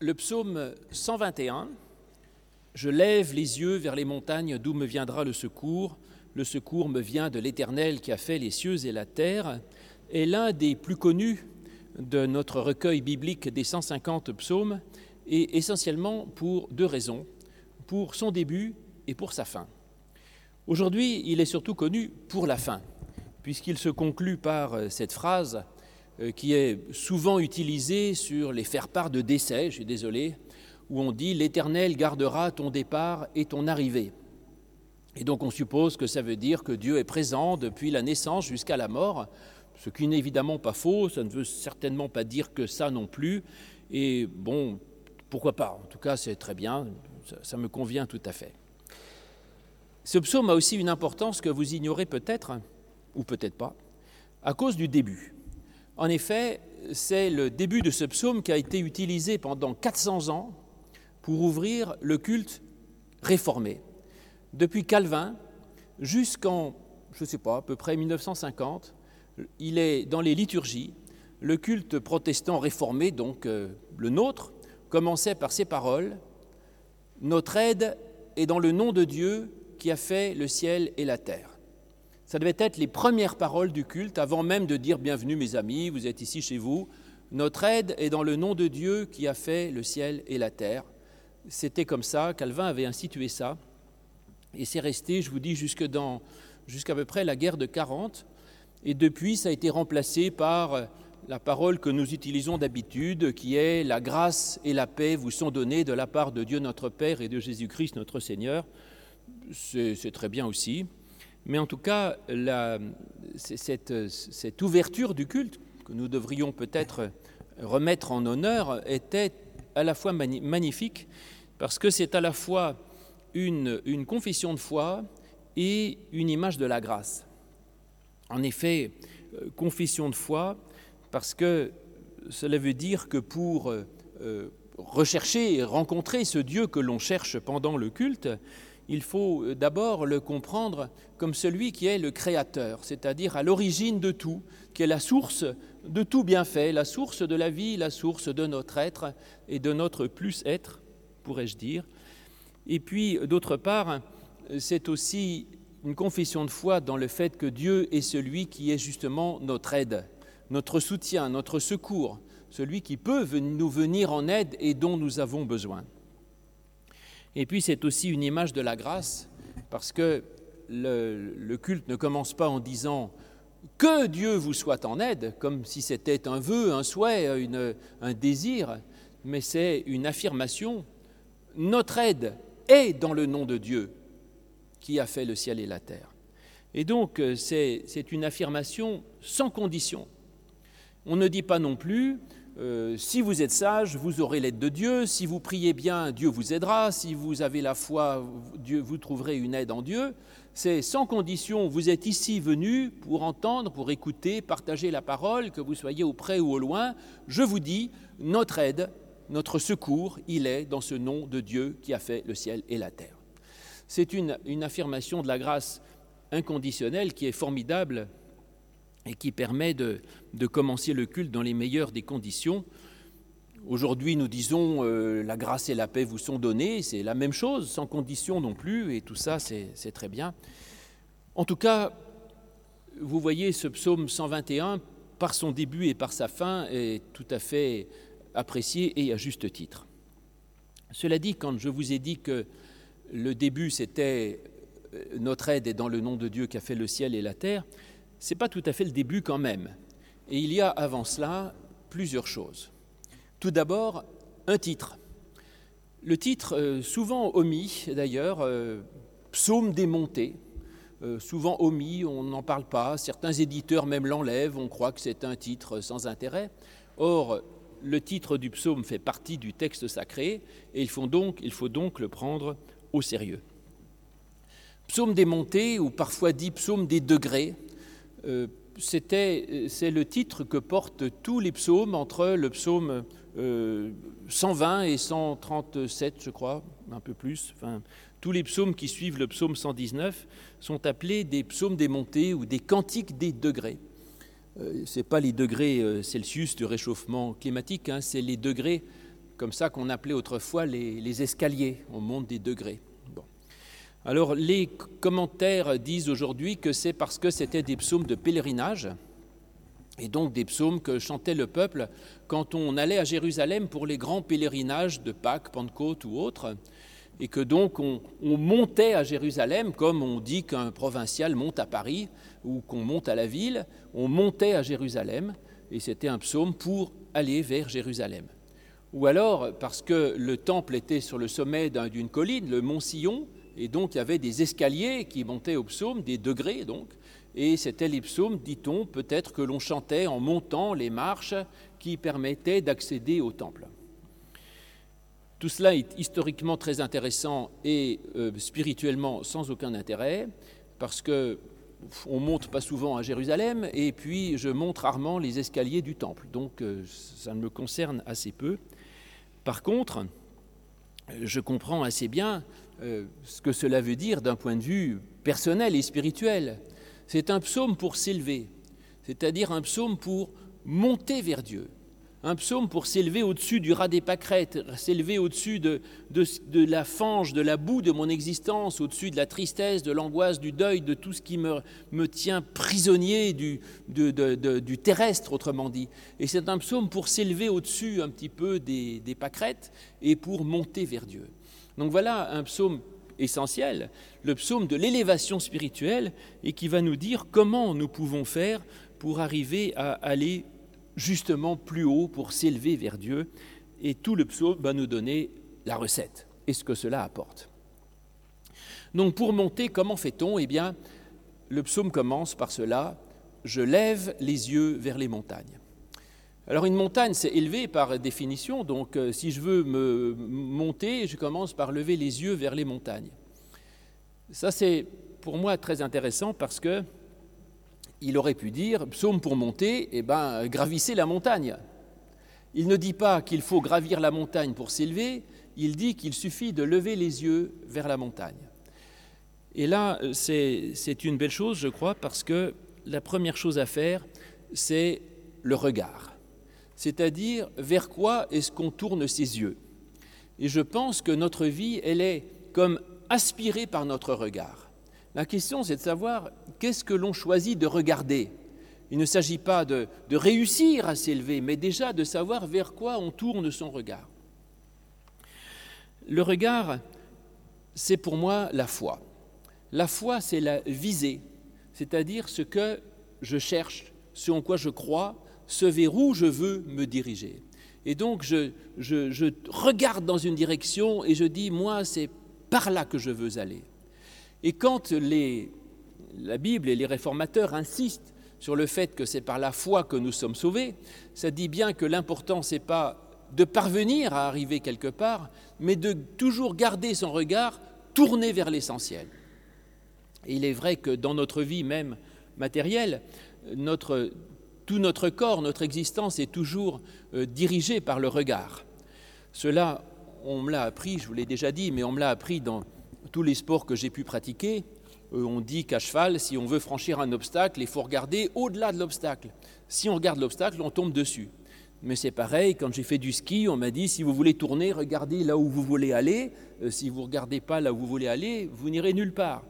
Le psaume 121, Je lève les yeux vers les montagnes d'où me viendra le secours. Le secours me vient de l'Éternel qui a fait les cieux et la terre, est l'un des plus connus de notre recueil biblique des 150 psaumes, et essentiellement pour deux raisons, pour son début et pour sa fin. Aujourd'hui, il est surtout connu pour la fin, puisqu'il se conclut par cette phrase qui est souvent utilisé sur les faire-part de décès, je suis désolé, où on dit L'Éternel gardera ton départ et ton arrivée. Et donc on suppose que ça veut dire que Dieu est présent depuis la naissance jusqu'à la mort, ce qui n'est évidemment pas faux, ça ne veut certainement pas dire que ça non plus. Et bon, pourquoi pas En tout cas, c'est très bien, ça, ça me convient tout à fait. Ce psaume a aussi une importance que vous ignorez peut-être, ou peut-être pas, à cause du début. En effet, c'est le début de ce psaume qui a été utilisé pendant 400 ans pour ouvrir le culte réformé. Depuis Calvin jusqu'en, je ne sais pas, à peu près 1950, il est dans les liturgies. Le culte protestant réformé, donc euh, le nôtre, commençait par ces paroles Notre aide est dans le nom de Dieu qui a fait le ciel et la terre. Ça devait être les premières paroles du culte, avant même de dire Bienvenue mes amis, vous êtes ici chez vous. Notre aide est dans le nom de Dieu qui a fait le ciel et la terre. C'était comme ça, Calvin avait institué ça, et c'est resté, je vous dis, jusqu'à peu près la guerre de 40, et depuis ça a été remplacé par la parole que nous utilisons d'habitude, qui est La grâce et la paix vous sont données de la part de Dieu notre Père et de Jésus-Christ notre Seigneur. C'est très bien aussi. Mais en tout cas, cette, ouverture du culte, que nous devrions peut-être remettre en honneur, était à la fois magnifique, parce que c'est à la fois une, confession de foi et une image de la grâce. En effet, euh, confession de foi, parce que cela veut dire que pour euh, rechercher et rencontrer ce Dieu que l'on cherche pendant le culte, il faut euh, d'abord le comprendre comme celui qui est le créateur, c'est-à-dire à, l'origine de tout, qui est la source de tout bienfait, la source de la vie, la source de notre être et de notre plus-être, pourrais-je dire. Et puis, d'autre part, c'est aussi une confession de foi dans le fait que Dieu est celui qui est justement notre aide, notre soutien, notre secours, celui qui peut nous venir en aide et dont nous avons besoin. Et puis c'est aussi une image de la grâce, parce que le, culte ne commence pas en disant que Dieu vous soit en aide, comme si c'était un vœu, un souhait, un désir, mais c'est une affirmation. Notre aide est dans le nom de Dieu qui a fait le ciel et la terre. Et donc c'est une affirmation sans condition. On ne dit pas non plus euh, si vous êtes sage, vous aurez l'aide de Dieu. Si vous priez bien, Dieu vous aidera. Si vous avez la foi, Dieu, vous trouverez une aide en Dieu. C'est sans condition. Vous êtes ici venu pour entendre, pour écouter, partager la parole, que vous soyez au près ou au loin. Je vous dis, notre aide, notre secours, il est dans ce nom de Dieu qui a fait le ciel et la terre. C'est une, une affirmation de la grâce inconditionnelle qui est formidable et qui permet de, commencer le culte dans les meilleures des conditions. Aujourd'hui, nous disons euh, la grâce et la paix vous sont données, c'est la même chose, sans condition non plus, et tout ça, c'est très bien. En tout cas, vous voyez, ce psaume 121, par son début et par sa fin, est tout à fait apprécié et à juste titre. Cela dit, quand je vous ai dit que le début, c'était euh, notre aide est dans le nom de Dieu qui a fait le ciel et la terre, n'est pas tout à fait le début quand même. Et il y a avant cela plusieurs choses. Tout d'abord, un titre. Le titre, euh, souvent omis d'ailleurs, euh, Psaume démonté, euh, souvent omis, on n'en parle pas, certains éditeurs même l'enlèvent, on croit que c'est un titre sans intérêt. Or, le titre du psaume fait partie du texte sacré et il faut donc, le prendre au sérieux. Psaume démonté, ou parfois dit psaume des degrés, c'est le titre que portent tous les psaumes entre le psaume 120 euh, et 137, je crois, un peu plus. Enfin, tous les psaumes qui suivent le psaume 119 sont appelés des psaumes des montées ou des cantiques des degrés. Euh, ce n'est pas les degrés Celsius du réchauffement climatique, hein, c'est les degrés comme ça qu'on appelait autrefois les, escaliers, on monte des degrés. Alors les commentaires disent aujourd'hui que c'est parce que c'était des psaumes de pèlerinage, et donc des psaumes que chantait le peuple quand on allait à Jérusalem pour les grands pèlerinages de Pâques, Pentecôte ou autres, et que donc on, montait à Jérusalem comme on dit qu'un provincial monte à Paris ou qu'on monte à la ville, on montait à Jérusalem, et c'était un psaume pour aller vers Jérusalem. Ou alors parce que le temple était sur le sommet d'une colline, le mont Sillon, et donc il y avait des escaliers qui montaient au psaume, des degrés donc, et c'était les psaumes, dit-on, peut-être que l'on chantait en montant les marches qui permettaient d'accéder au temple. Tout cela est historiquement très intéressant et euh, spirituellement sans aucun intérêt, parce que on monte pas souvent à Jérusalem, et puis je monte rarement les escaliers du temple, donc euh, ça me concerne assez peu. Par contre, je comprends assez bien euh, ce que cela veut dire d'un point de vue personnel et spirituel. C'est un psaume pour s'élever, c'est-à-dire un psaume pour monter vers Dieu, un psaume pour s'élever au-dessus du ras des pâquerettes, s'élever au-dessus de, la fange, de la boue de mon existence, au-dessus de la tristesse, de l'angoisse, du deuil, de tout ce qui me, tient prisonnier du, terrestre, autrement dit. Et c'est un psaume pour s'élever au-dessus un petit peu des, des pâquerettes et pour monter vers Dieu. Donc voilà un psaume essentiel, le psaume de l'élévation spirituelle, et qui va nous dire comment nous pouvons faire pour arriver à aller justement plus haut, pour s'élever vers Dieu. Et tout le psaume va nous donner la recette et ce que cela apporte. Donc pour monter, comment fait-on? Eh bien, le psaume commence par cela, je lève les yeux vers les montagnes. Alors une montagne, c'est élevé par définition, donc euh, si je veux me monter, je commence par lever les yeux vers les montagnes. Ça, c'est pour moi très intéressant parce que il aurait pu dire, psaume pour monter, eh ben, gravissez la montagne. Il ne dit pas qu'il faut gravir la montagne pour s'élever, il dit qu'il suffit de lever les yeux vers la montagne. Et là, c'est une belle chose, je crois, parce que la première chose à faire, c'est le regard c'est-à-dire vers quoi est-ce qu'on tourne ses yeux? Et je pense que notre vie, elle est comme aspirée par notre regard. La question, c'est de savoir qu'est-ce que l'on choisit de regarder. Il ne s'agit pas de, réussir à s'élever, mais déjà de savoir vers quoi on tourne son regard. Le regard, c'est pour moi la foi. La foi, c'est la visée, c'est-à-dire ce que je cherche, ce en quoi je crois, ce vers où je veux me diriger. Et donc je, regarde dans une direction et je dis, moi, c'est par là que je veux aller. Et quand la Bible et les réformateurs insistent sur le fait que c'est par la foi que nous sommes sauvés, ça dit bien que l'important, n'est pas de parvenir à arriver quelque part, mais de toujours garder son regard tourné vers l'essentiel. Et il est vrai que dans notre vie même matérielle, tout notre corps, notre existence est toujours euh, dirigée par le regard. Cela, on me l'a appris, je vous l'ai déjà dit, mais on me l'a appris dans tous les sports que j'ai pu pratiquer. Euh, on dit qu'à cheval, si on veut franchir un obstacle, il faut regarder au-delà de l'obstacle. Si on regarde l'obstacle, on tombe dessus. Mais c'est pareil, quand j'ai fait du ski, on m'a dit, si vous voulez tourner, regardez là où vous voulez aller. Euh, si vous ne regardez pas là où vous voulez aller, vous n'irez nulle part.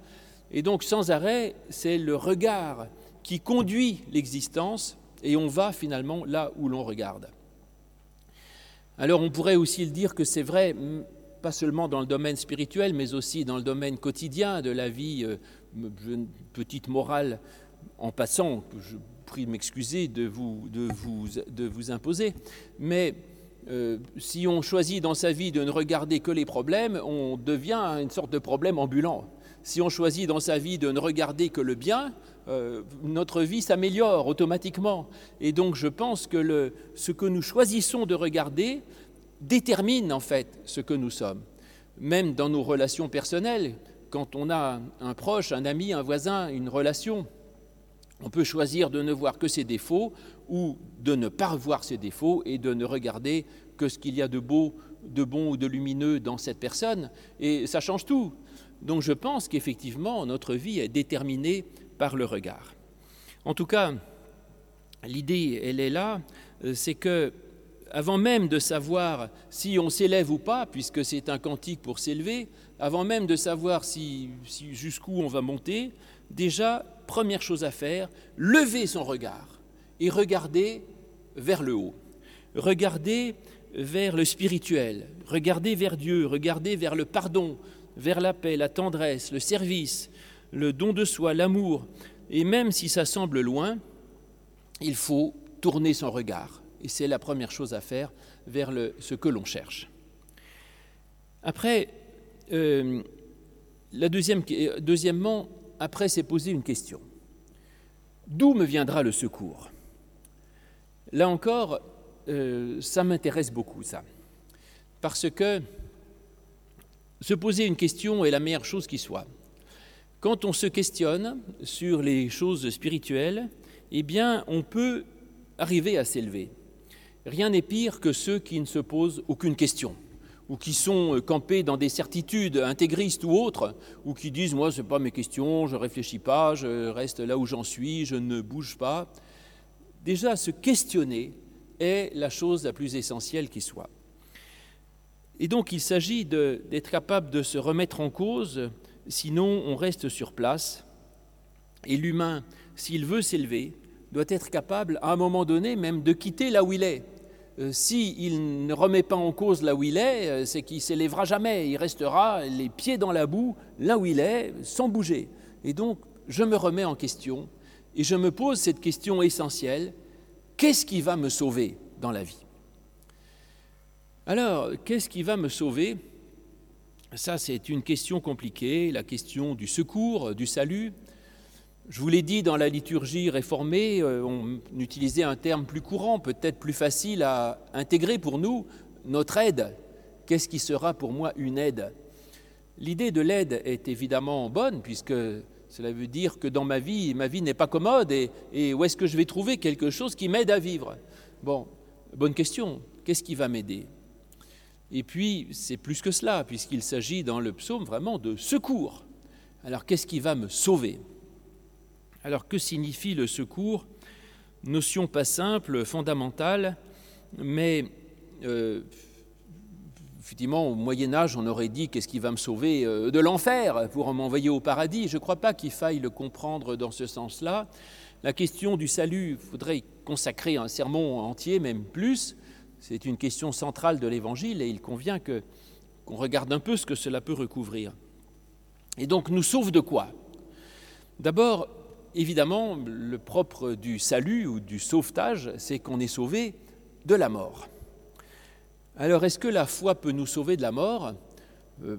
Et donc, sans arrêt, c'est le regard qui conduit l'existence et on va finalement là où l'on regarde. Alors on pourrait aussi le dire que c'est vrai, pas seulement dans le domaine spirituel, mais aussi dans le domaine quotidien de la vie, euh, petite morale en passant, je prie de m'excuser de vous, de, vous, de vous imposer, mais euh, si on choisit dans sa vie de ne regarder que les problèmes, on devient une sorte de problème ambulant. Si on choisit dans sa vie de ne regarder que le bien, euh, notre vie s'améliore automatiquement. Et donc je pense que ce que nous choisissons de regarder détermine en fait ce que nous sommes. Même dans nos relations personnelles, quand on a un proche, un ami, un voisin, une relation, on peut choisir de ne voir que ses défauts ou de ne pas voir ses défauts et de ne regarder que ce qu'il y a de beau, de bon ou de lumineux dans cette personne. Et ça change tout. Donc je pense qu'effectivement, notre vie est déterminée par le regard. En tout cas, l'idée, elle est là, euh, c'est que avant même de savoir si on s'élève ou pas, puisque c'est un cantique pour s'élever, avant même de savoir si, jusqu'où on va monter, déjà, première chose à faire, lever son regard et regarder vers le haut, regarder vers le spirituel, regarder vers Dieu, regarder vers le pardon, vers la paix, la tendresse, le service, le don de soi, l'amour. Et même si ça semble loin, il faut tourner son regard. Et c'est la première chose à faire vers ce que l'on cherche. Après, euh, la deuxième, deuxièmement, après, c'est poser une question. D'où me viendra le secours? Là encore, euh, ça m'intéresse beaucoup, ça. Parce que se poser une question est la meilleure chose qui soit. Quand on se questionne sur les choses spirituelles, eh bien, on peut arriver à s'élever. Rien n'est pire que ceux qui ne se posent aucune question ou qui sont campés dans des certitudes intégristes ou autres, ou qui disent moi ce n'est pas mes questions, je ne réfléchis pas, je reste là où j'en suis, je ne bouge pas. Déjà, se questionner est la chose la plus essentielle qui soit. Et donc il s'agit d'être capable de se remettre en cause, sinon on reste sur place. Et l'humain, s'il veut s'élever, doit être capable à un moment donné même de quitter là où il est. Euh, s'il ne remet pas en cause là où il est, euh, c'est qu'il s'élèvera jamais, il restera les pieds dans la boue, là où il est, sans bouger. Et donc, je me remets en question et je me pose cette question essentielle, qu'est-ce qui va me sauver dans la vie? Alors, qu'est-ce qui va me sauver? Ça, c'est une question compliquée, la question du secours, du salut. Je vous l'ai dit, dans la liturgie réformée, euh, on utilisait un terme plus courant, peut-être plus facile à intégrer pour nous, notre aide. Qu'est-ce qui sera pour moi une aide? L'idée de l'aide est évidemment bonne, puisque cela veut dire que dans ma vie, ma vie n'est pas commode, et, et où est-ce que je vais trouver quelque chose qui m'aide à vivre? Bon, bonne question. Qu'est-ce qui va m'aider? Et puis, c'est plus que cela, puisqu'il s'agit dans le psaume vraiment de secours. Alors, qu'est-ce qui va me sauver? Alors, que signifie le secours? Notion pas simple, fondamentale, mais euh, effectivement, au Moyen Âge, on aurait dit qu'est-ce qui va me sauver euh, de l'enfer pour m'envoyer au paradis? Je ne crois pas qu'il faille le comprendre dans ce sens-là. La question du salut, il faudrait consacrer un sermon entier, même plus. C'est une question centrale de l'Évangile et il convient qu'on regarde un peu ce que cela peut recouvrir. Et donc, nous sauve de quoi? D'abord, évidemment, le propre du salut ou du sauvetage, c'est qu'on est sauvé de la mort. Alors, est-ce que la foi peut nous sauver de la mort? Euh,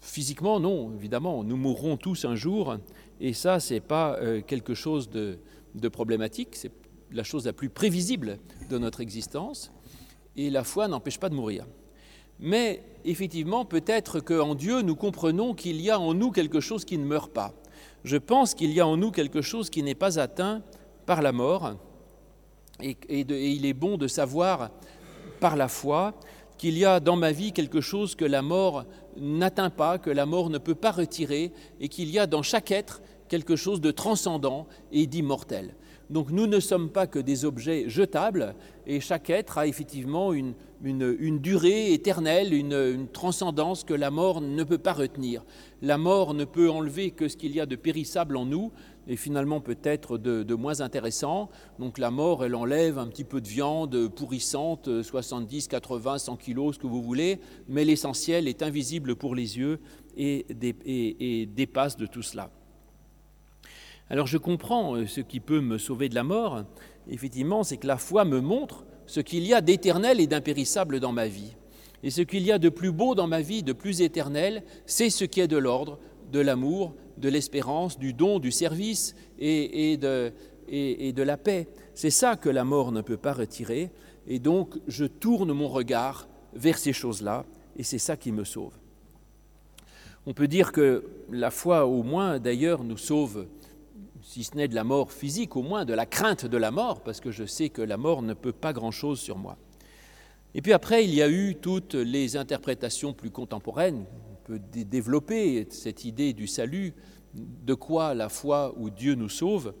Physiquement, non, évidemment. Nous mourrons tous un jour, et ça, ce n'est pas euh, quelque chose de, de problématique, c'est la chose la plus prévisible de notre existence et la foi n'empêche pas de mourir. Mais effectivement, peut-être qu'en Dieu, nous comprenons qu'il y a en nous quelque chose qui ne meurt pas. Je pense qu'il y a en nous quelque chose qui n'est pas atteint par la mort, et, il est bon de savoir par la foi qu'il y a dans ma vie quelque chose que la mort n'atteint pas, que la mort ne peut pas retirer, et qu'il y a dans chaque être quelque chose de transcendant et d'immortel. Donc nous ne sommes pas que des objets jetables et chaque être a effectivement une, durée éternelle, une, transcendance que la mort ne peut pas retenir. La mort ne peut enlever que ce qu'il y a de périssable en nous et finalement peut-être de, moins intéressant. Donc la mort, elle enlève un petit peu de viande pourrissante, 70, 80, 100 kilos, ce que vous voulez, mais l'essentiel est invisible pour les yeux et dépasse de tout cela. Alors je comprends euh, ce qui peut me sauver de la mort, effectivement, c'est que la foi me montre ce qu'il y a d'éternel et d'impérissable dans ma vie. Et ce qu'il y a de plus beau dans ma vie, de plus éternel, c'est ce qui est de l'ordre, de l'amour, de l'espérance, du don, du service et, et de la paix. C'est ça que la mort ne peut pas retirer. Et donc je tourne mon regard vers ces choses-là, et c'est ça qui me sauve. On peut dire que la foi, au moins d'ailleurs, nous sauve si ce n'est de la mort physique, au moins de la crainte de la mort, parce que je sais que la mort ne peut pas grand-chose sur moi. Et puis après, il y a eu toutes les interprétations plus contemporaines. On peut développer cette idée du salut, de quoi la foi ou Dieu nous sauve.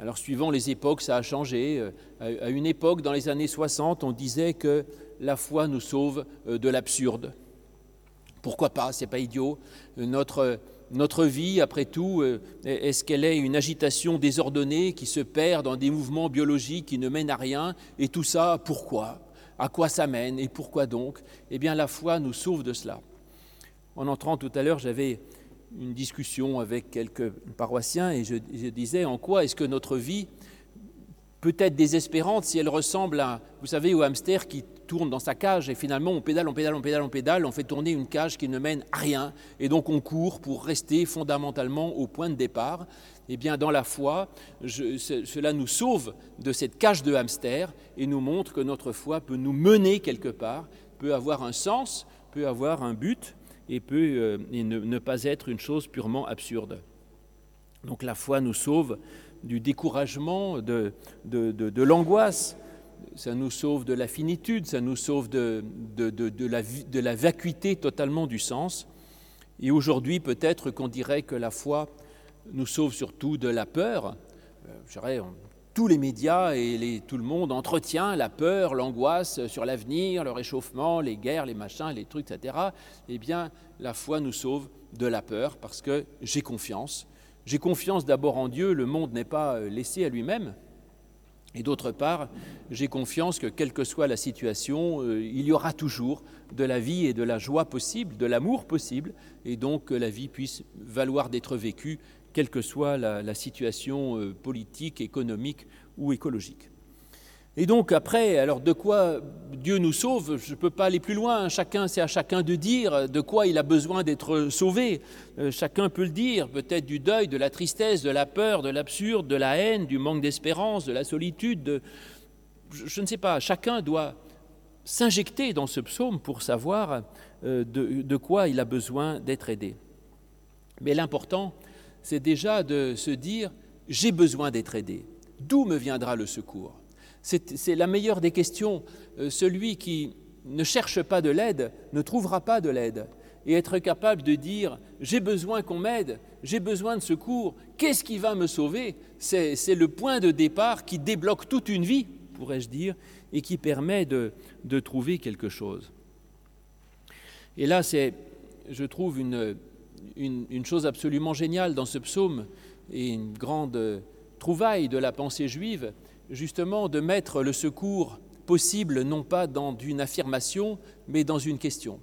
Alors suivant les époques, ça a changé. Euh, à une époque, dans les années 60, on disait que la foi nous sauve euh, de l'absurde. Pourquoi pas C'est pas idiot. Notre, notre vie, après tout, est-ce qu'elle est une agitation désordonnée qui se perd dans des mouvements biologiques qui ne mènent à rien Et tout ça, pourquoi? À quoi ça mène Et pourquoi donc? Eh bien, la foi nous sauve de cela. En entrant tout à l'heure, j'avais une discussion avec quelques paroissiens et je, disais en quoi est-ce que notre vie peut être désespérante si elle ressemble à, vous savez, au hamster qui tourne dans sa cage et finalement on pédale, on pédale, on pédale, on pédale, on fait tourner une cage qui ne mène à rien et donc on court pour rester fondamentalement au point de départ. Eh bien, dans la foi, cela nous sauve de cette cage de hamster et nous montre que notre foi peut nous mener quelque part, peut avoir un sens, peut avoir un but et peut euh, ne, pas être une chose purement absurde. Donc la foi nous sauve du découragement, de, de, l'angoisse, ça nous sauve de la finitude, ça nous sauve de, la, de la vacuité totalement du sens. Et aujourd'hui, peut-être qu'on dirait que la foi nous sauve surtout de la peur. Euh, je tous les médias et tout le monde entretient la peur, l'angoisse sur l'avenir, le réchauffement, les guerres, les machins, les trucs, etc. Eh bien, la foi nous sauve de la peur parce que j'ai confiance. J'ai confiance d'abord en Dieu, le monde n'est pas euh, laissé à lui-même. Et d'autre part, j'ai confiance que quelle que soit la situation, euh, il y aura toujours de la vie et de la joie possible, de l'amour possible, et donc que la vie puisse valoir d'être vécue quelle que soit la, situation euh, politique, économique ou écologique. Et donc après, alors de quoi Dieu nous sauve? Je ne peux pas aller plus loin. Chacun, c'est à chacun de dire de quoi il a besoin d'être sauvé. Euh, chacun peut le dire, peut-être du deuil, de la tristesse, de la peur, de l'absurde, de la haine, du manque d'espérance, de la solitude. je, ne sais pas. Chacun doit s'injecter dans ce psaume pour savoir euh, de quoi il a besoin d'être aidé. Mais l'important, c'est déjà de se dire j'ai besoin d'être aidé. D'où me viendra le secours? C'est la meilleure des questions. Euh, celui qui ne cherche pas de l'aide ne trouvera pas de l'aide. Et être capable de dire j'ai besoin qu'on m'aide, j'ai besoin de secours, qu'est-ce qui va me sauver? C'est le point de départ qui débloque toute une vie, pourrais-je dire, et qui permet de, trouver quelque chose. Et là, c'est, je trouve, une, une, chose absolument géniale dans ce psaume et une grande trouvaille de la pensée juive, justement de mettre le secours possible non pas dans une affirmation, mais dans une question.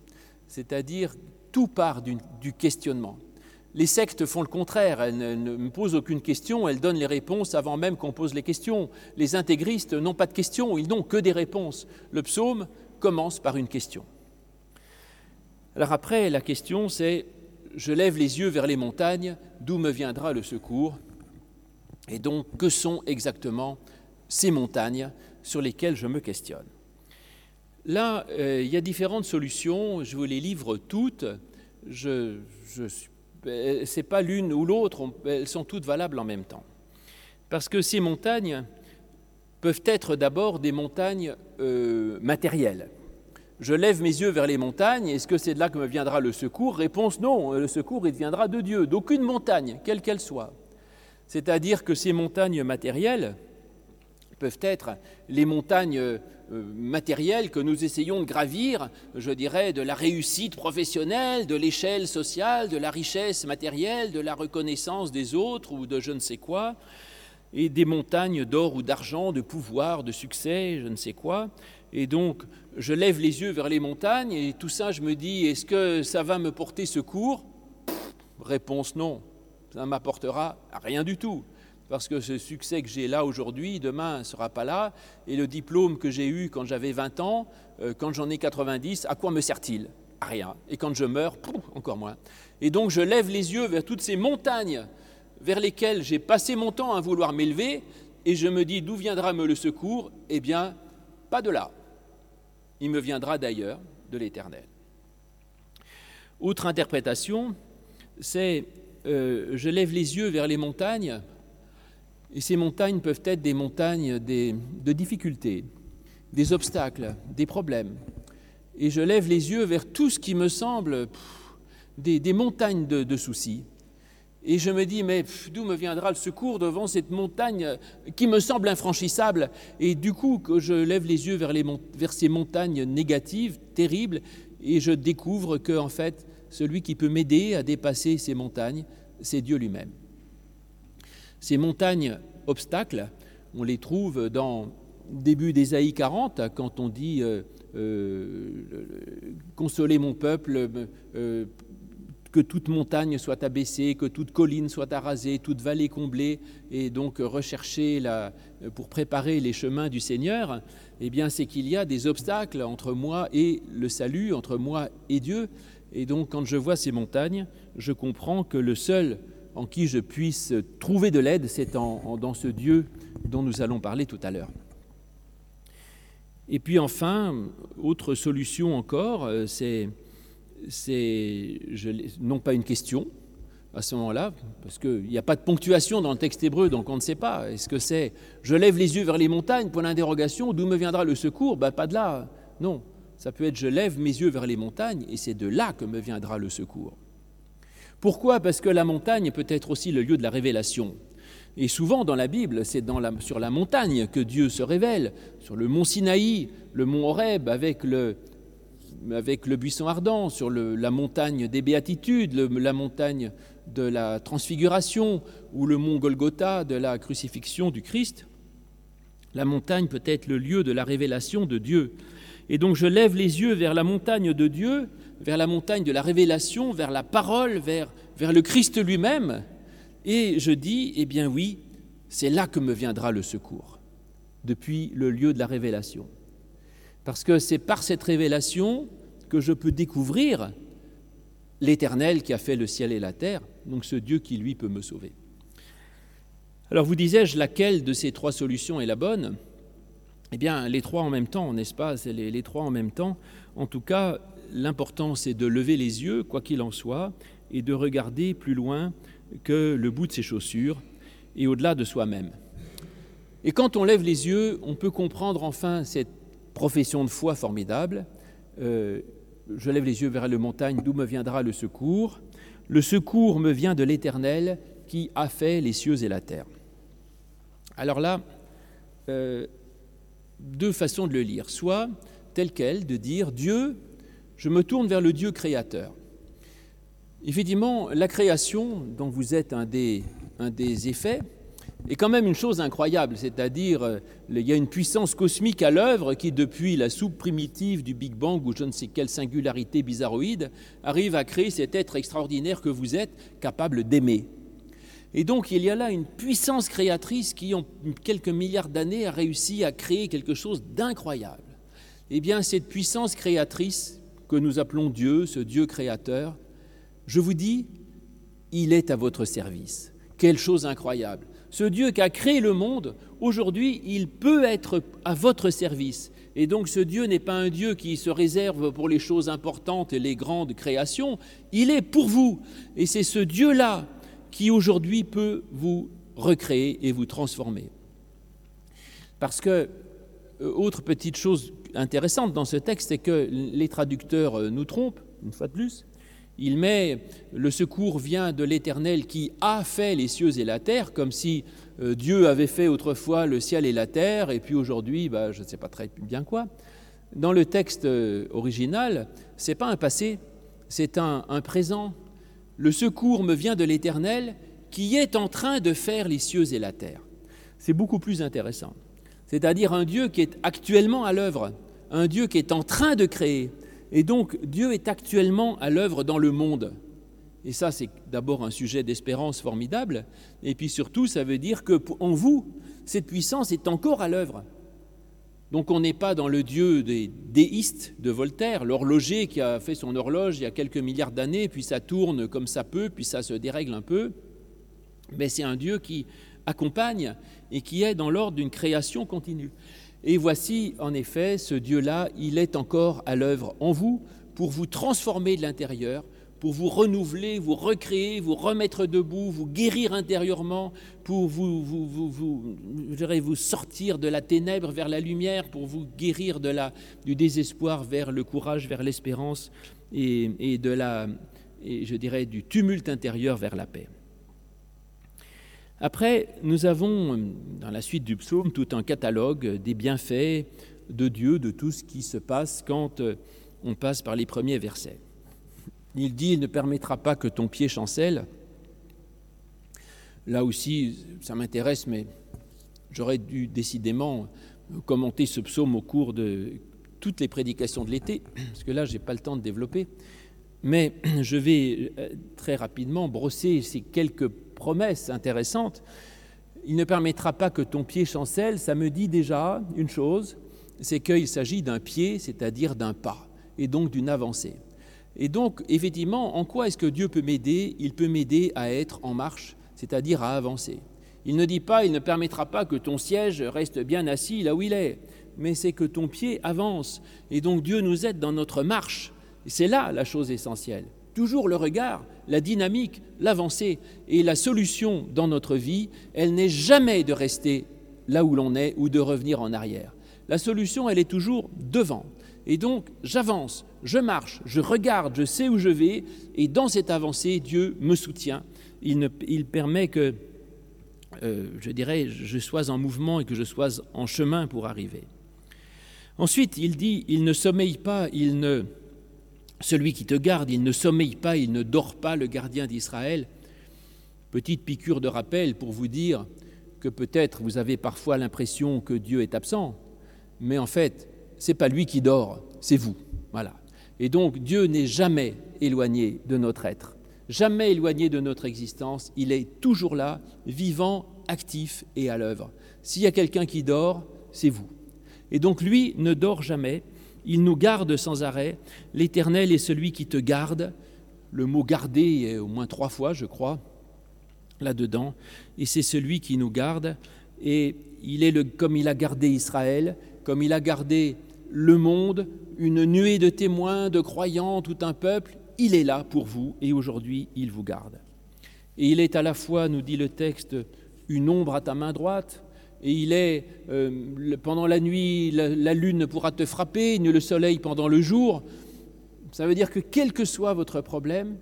C'est-à-dire, tout part du, questionnement. Les sectes font le contraire, elles ne, ne, posent aucune question, elles donnent les réponses avant même qu'on pose les questions. Les intégristes n'ont pas de questions, ils n'ont que des réponses. Le psaume commence par une question. Alors après, la question c'est je lève les yeux vers les montagnes, d'où me viendra le secours? Et donc, que sont exactement ces montagnes sur lesquelles je me questionne. Là, euh, il y a différentes solutions, je vous les livre toutes. Je, je euh, c'est pas l'une ou l'autre, elles sont toutes valables en même temps. Parce que ces montagnes peuvent être d'abord des montagnes euh, matérielles. Je lève mes yeux vers les montagnes, est-ce que c'est de là que me viendra le secours? Réponse non, le secours il viendra de Dieu, d'aucune montagne, quelle qu'elle soit. C'est-à-dire que ces montagnes matérielles peuvent être les montagnes euh, matérielles que nous essayons de gravir, je dirais, de la réussite professionnelle, de l'échelle sociale, de la richesse matérielle, de la reconnaissance des autres ou de je ne sais quoi, et des montagnes d'or ou d'argent, de pouvoir, de succès, je ne sais quoi. Et donc, je lève les yeux vers les montagnes et tout ça, je me dis, est-ce que ça va me porter secours? Réponse non, ça ne m'apportera rien du tout. Parce que ce succès que j'ai là aujourd'hui, demain ne sera pas là. Et le diplôme que j'ai eu quand j'avais 20 ans, euh, quand j'en ai 90, à quoi me sert-il? À rien. Et quand je meurs, encore moins. Et donc je lève les yeux vers toutes ces montagnes vers lesquelles j'ai passé mon temps à vouloir m'élever, et je me dis d'où viendra me le secours? Eh bien, pas de là il me viendra d'ailleurs de l'Éternel. Autre interprétation, c'est euh, je lève les yeux vers les montagnes, et ces montagnes peuvent être des montagnes de difficultés, des obstacles, des problèmes. Et je lève les yeux vers tout ce qui me semble des, montagnes de, soucis. Et je me dis, mais d'où me viendra le secours devant cette montagne qui me semble infranchissable? Et du coup, je lève les yeux vers ces montagnes négatives, terribles, et je découvre que, en fait, celui qui peut m'aider à dépasser ces montagnes, c'est Dieu lui-même. Ces montagnes obstacles, on les trouve dans début d'Ésaïe 40, quand on dit euh, euh, mon peuple, euh, que toute montagne soit abaissée, que toute colline soit arasée, toute vallée comblée, et donc rechercher la, pour préparer les chemins du Seigneur, eh bien c'est qu'il y a des obstacles entre moi et le salut, entre moi et Dieu. Et donc quand je vois ces montagnes, je comprends que le seul en qui je puisse trouver de l'aide, c'est dans ce Dieu dont nous allons parler tout à l'heure. Et puis enfin, autre solution encore, euh, c'est non pas une question à ce moment-là, parce qu'il n'y a pas de ponctuation dans le texte hébreu, donc on ne sait pas. Est-ce que c'est je lève les yeux vers les montagnes, pour l'interrogation, d'où me viendra le secours? Ben, Pas de là. Non, ça peut être je lève mes yeux vers les montagnes, et c'est de là que me viendra le secours. Pourquoi? Parce que la montagne peut être aussi le lieu de la révélation. Et souvent dans la Bible, c'est sur la montagne que Dieu se révèle, sur le mont Sinaï, le mont Horeb avec le, avec le buisson ardent, sur la montagne des béatitudes, la montagne de la transfiguration ou le mont Golgotha de la crucifixion du Christ. La montagne peut être le lieu de la révélation de Dieu. Et donc je lève les yeux vers la montagne de Dieu vers la montagne de la révélation, vers la parole, vers, le Christ lui-même. Et je dis, eh bien oui, c'est là que me viendra le secours, depuis le lieu de la révélation. Parce que c'est par cette révélation que je peux découvrir l'Éternel qui a fait le ciel et la terre, donc ce Dieu qui, lui, peut me sauver. Alors vous disais-je, laquelle de ces trois solutions est la bonne? Eh bien, les trois en même temps, n'est-ce pas? Les, trois en même temps. En tout cas, l'important, c'est de lever les yeux, quoi qu'il en soit, et de regarder plus loin que le bout de ses chaussures et au-delà de soi-même. Et quand on lève les yeux, on peut comprendre enfin cette profession de foi formidable. Euh, je lève les yeux vers la montagne, d'où me viendra le secours. Le secours me vient de l'Éternel qui a fait les cieux et la terre. Alors là, euh, deux façons de le lire. Soit tel quel, de dire Dieu je me tourne vers le Dieu créateur. Effectivement, la création, dont vous êtes un des, effets, est quand même une chose incroyable, c'est-à-dire euh, il y a une puissance cosmique à l'œuvre qui, depuis la soupe primitive du Big Bang ou je ne sais quelle singularité bizarroïde, arrive à créer cet être extraordinaire que vous êtes, capable d'aimer. Et donc il y a là une puissance créatrice qui, en quelques milliards d'années, a réussi à créer quelque chose d'incroyable. Eh bien, cette puissance créatrice, que nous appelons Dieu, ce Dieu créateur, je vous dis, il est à votre service. Quelle chose incroyable. Ce Dieu qui a créé le monde, aujourd'hui, il peut être à votre service. Et donc ce Dieu n'est pas un Dieu qui se réserve pour les choses importantes et les grandes créations, il est pour vous. Et c'est ce Dieu-là qui aujourd'hui peut vous recréer et vous transformer. Parce que, euh, autre petite chose intéressante dans ce texte, c'est que les traducteurs euh, nous trompent, une fois de plus. Il met le secours vient de l'Éternel qui a fait les cieux et la terre, comme si euh, Dieu avait fait autrefois le ciel et la terre, et puis aujourd'hui, bah, je ne sais pas très bien quoi. Dans le texte euh, original, c'est pas un passé, c'est un, un présent. Le secours me vient de l'Éternel qui est en train de faire les cieux et la terre. C'est beaucoup plus intéressant c'est-à-dire un Dieu qui est actuellement à l'œuvre, un Dieu qui est en train de créer. Et donc Dieu est actuellement à l'œuvre dans le monde. Et ça, c'est d'abord un sujet d'espérance formidable. Et puis surtout, ça veut dire que en vous, cette puissance est encore à l'œuvre. Donc on n'est pas dans le Dieu des déistes de Voltaire, l'horloger qui a fait son horloge il y a quelques milliards d'années, puis ça tourne comme ça peut, puis ça se dérègle un peu. Mais c'est un Dieu qui accompagne et qui est dans l'ordre d'une création continue. Et voici, en effet, ce Dieu-là, il est encore à l'œuvre en vous pour vous transformer de l'intérieur, pour vous renouveler, vous recréer, vous remettre debout, vous guérir intérieurement, pour vous, vous, vous, vous, vous sortir de la ténèbre vers la lumière, pour vous guérir de la, du désespoir vers le courage, vers l'espérance et, et, de la, et je dirais du tumulte intérieur vers la paix. Après, nous avons dans la suite du psaume tout un catalogue des bienfaits de Dieu, de tout ce qui se passe quand on passe par les premiers versets. Il dit, il ne permettra pas que ton pied chancelle. Là aussi, ça m'intéresse, mais j'aurais dû décidément commenter ce psaume au cours de toutes les prédications de l'été, parce que là, je n'ai pas le temps de développer. Mais je vais euh, très rapidement brosser ces quelques promesses intéressantes. Il ne permettra pas que ton pied chancelle, ça me dit déjà une chose, c'est qu'il s'agit d'un pied, c'est-à-dire d'un pas, et donc d'une avancée. Et donc, effectivement, en quoi est-ce que Dieu peut m'aider? Il peut m'aider à être en marche, c'est-à-dire à avancer. Il ne dit pas, il ne permettra pas que ton siège reste bien assis là où il est, mais c'est que ton pied avance. Et donc Dieu nous aide dans notre marche. C'est là la chose essentielle. Toujours le regard, la dynamique, l'avancée. Et la solution dans notre vie, elle n'est jamais de rester là où l'on est ou de revenir en arrière. La solution, elle est toujours devant. Et donc, j'avance, je marche, je regarde, je sais où je vais, et dans cette avancée, Dieu me soutient. Il, permet que, euh, je dirais, je sois en mouvement et que je sois en chemin pour arriver. Ensuite, il dit, il ne sommeille pas, il ne, celui qui te garde, il ne sommeille pas, il ne dort pas, le gardien d'Israël. Petite piqûre de rappel pour vous dire que peut-être vous avez parfois l'impression que Dieu est absent, mais en fait, c'est pas lui qui dort, c'est vous. Voilà. Et donc Dieu n'est jamais éloigné de notre être, jamais éloigné de notre existence, il est toujours là, vivant, actif et à l'œuvre. S'il y a quelqu'un qui dort, c'est vous. Et donc lui ne dort jamais, il nous garde sans arrêt. L'Éternel est celui qui te garde. Le mot garder est au moins trois fois, je crois, là-dedans. Et c'est celui qui nous garde. Et il est le, comme il a gardé Israël, comme il a gardé le monde, une nuée de témoins, de croyants, tout un peuple, il est là pour vous et aujourd'hui il vous garde. Et il est à la fois, nous dit le texte, une ombre à ta main droite, et il est, euh, pendant la nuit, la, lune ne pourra te frapper, ni le soleil pendant le jour. Ça veut dire que quel que soit votre problème,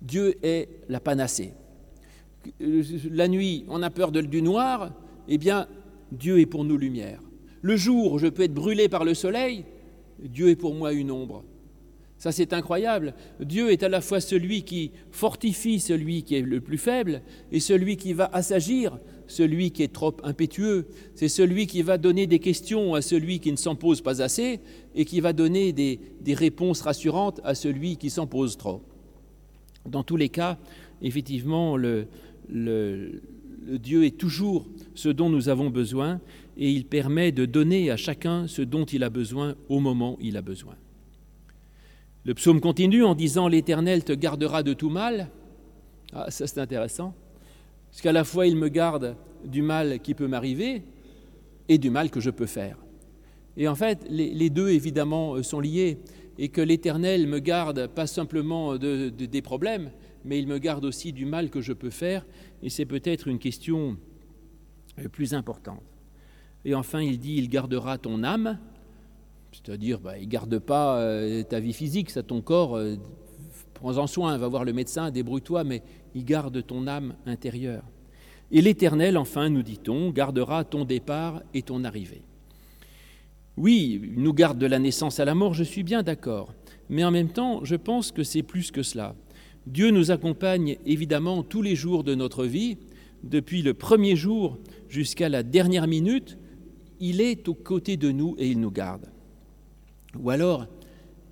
Dieu est la panacée. La nuit, on a peur du noir, eh bien, Dieu est pour nous lumière. Le jour, je peux être brûlé par le soleil, Dieu est pour moi une ombre. Ça, c'est incroyable. Dieu est à la fois celui qui fortifie celui qui est le plus faible et celui qui va assagir celui qui est trop impétueux. C'est celui qui va donner des questions à celui qui ne s'en pose pas assez et qui va donner des, réponses rassurantes à celui qui s'en pose trop. Dans tous les cas, effectivement, le, le Dieu est toujours ce dont nous avons besoin et il permet de donner à chacun ce dont il a besoin au moment où il a besoin. Le psaume continue en disant L'Éternel te gardera de tout mal. Ah, ça c'est intéressant, parce qu'à la fois il me garde du mal qui peut m'arriver et du mal que je peux faire. Et en fait, les, deux évidemment sont liés, et que l'Éternel me garde pas simplement des problèmes, mais il me garde aussi du mal que je peux faire, et c'est peut-être une question plus importante. Et enfin, il dit, il gardera ton âme, c'est-à-dire, bah, il ne garde pas euh, ta vie physique, ça, ton corps, euh, prends-en soin, va voir le médecin, débrouille-toi, mais il garde ton âme intérieure. Et l'Éternel, enfin, nous dit-on, gardera ton départ et ton arrivée. Oui, il nous garde de la naissance à la mort, je suis bien d'accord, mais en même temps, je pense que c'est plus que cela. Dieu nous accompagne évidemment tous les jours de notre vie, depuis le premier jour jusqu'à la dernière minute, il est aux côtés de nous et il nous garde. Ou alors,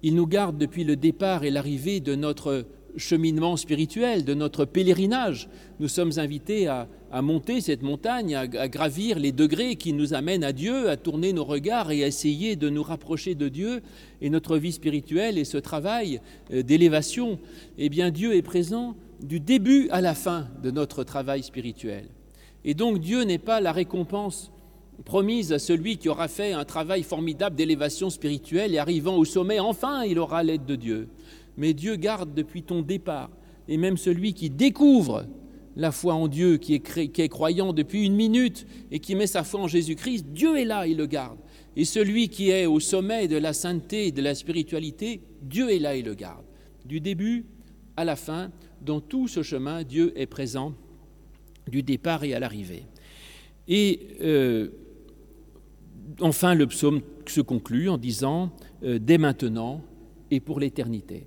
il nous garde depuis le départ et l'arrivée de notre cheminement spirituel, de notre pèlerinage. Nous sommes invités à, monter cette montagne, à, à, gravir les degrés qui nous amènent à Dieu, à tourner nos regards et à essayer de nous rapprocher de Dieu. Et notre vie spirituelle et ce travail euh, d'élévation, eh bien Dieu est présent du début à la fin de notre travail spirituel. Et donc Dieu n'est pas la récompense promise à celui qui aura fait un travail formidable d'élévation spirituelle et arrivant au sommet, enfin il aura l'aide de Dieu. Mais Dieu garde depuis ton départ, et même celui qui découvre la foi en Dieu, qui est, croyant depuis une minute et qui met sa foi en Jésus-Christ, Dieu est là, il le garde. Et celui qui est au sommet de la sainteté et de la spiritualité, Dieu est là, il le garde. Du début à la fin, dans tout ce chemin, Dieu est présent du départ et à l'arrivée. Et euh, enfin, le psaume se conclut en disant euh, dès maintenant et pour l'éternité.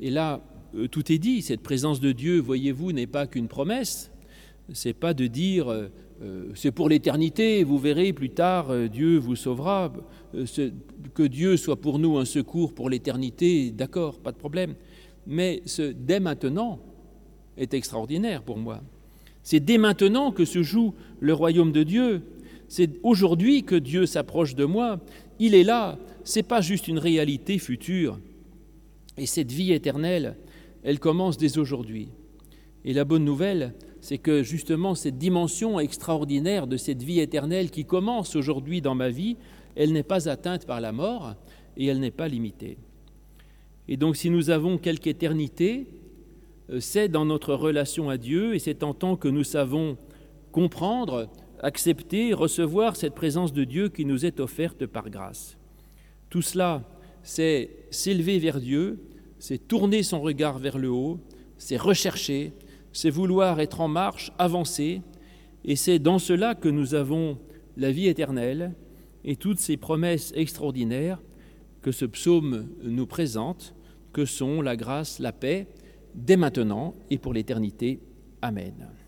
Et là, euh, tout est dit. Cette présence de Dieu, voyez-vous, n'est pas qu'une promesse. C'est pas de dire c'est pour l'éternité, vous verrez plus tard, Dieu vous sauvera. que Dieu soit pour nous un secours pour l'éternité, d'accord, pas de problème. Mais ce dès maintenant est extraordinaire pour moi. C'est dès maintenant que se joue le royaume de Dieu. C'est aujourd'hui que Dieu s'approche de moi. Il est là. C'est pas juste une réalité future. Et cette vie éternelle, elle commence dès aujourd'hui. Et la bonne nouvelle, c'est que justement cette dimension extraordinaire de cette vie éternelle qui commence aujourd'hui dans ma vie, elle n'est pas atteinte par la mort et elle n'est pas limitée. Et donc si nous avons quelque éternité, euh, c'est dans notre relation à Dieu et c'est en tant que nous savons comprendre, accepter, recevoir cette présence de Dieu qui nous est offerte par grâce. Tout cela, c'est s'élever vers Dieu, c'est tourner son regard vers le haut, c'est rechercher, c'est vouloir être en marche, avancer, et c'est dans cela que nous avons la vie éternelle et toutes ces promesses extraordinaires que ce psaume nous présente, que sont la grâce, la paix, dès maintenant et pour l'éternité. Amen.